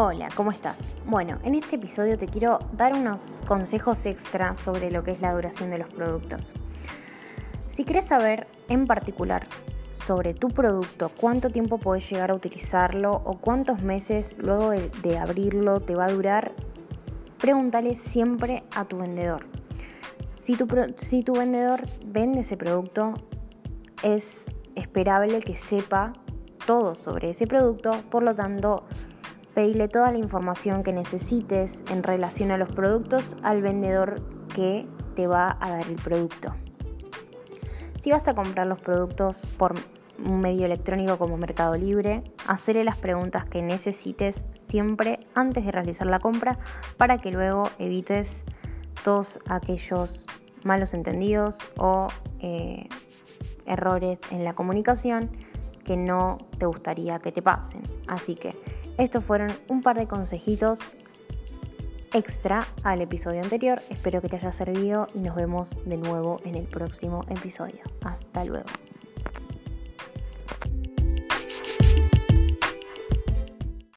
Hola, ¿cómo estás? Bueno, en este episodio te quiero dar unos consejos extra sobre lo que es la duración de los productos. Si quieres saber en particular sobre tu producto, cuánto tiempo puedes llegar a utilizarlo o cuántos meses luego de, abrirlo te va a durar, pregúntale siempre a tu vendedor. Si tu, si tu vendedor vende ese producto, es esperable que sepa todo sobre ese producto, por lo tanto, Pedile toda la información que necesites en relación a los productos al vendedor que te va a dar el producto. Si vas a comprar los productos por un medio electrónico como Mercado Libre, hacerle las preguntas que necesites siempre antes de realizar la compra para que luego evites todos aquellos malos entendidos o eh, errores en la comunicación que no te gustaría que te pasen. Así que estos fueron un par de consejitos extra al episodio anterior. Espero que te haya servido y nos vemos de nuevo en el próximo episodio. Hasta luego.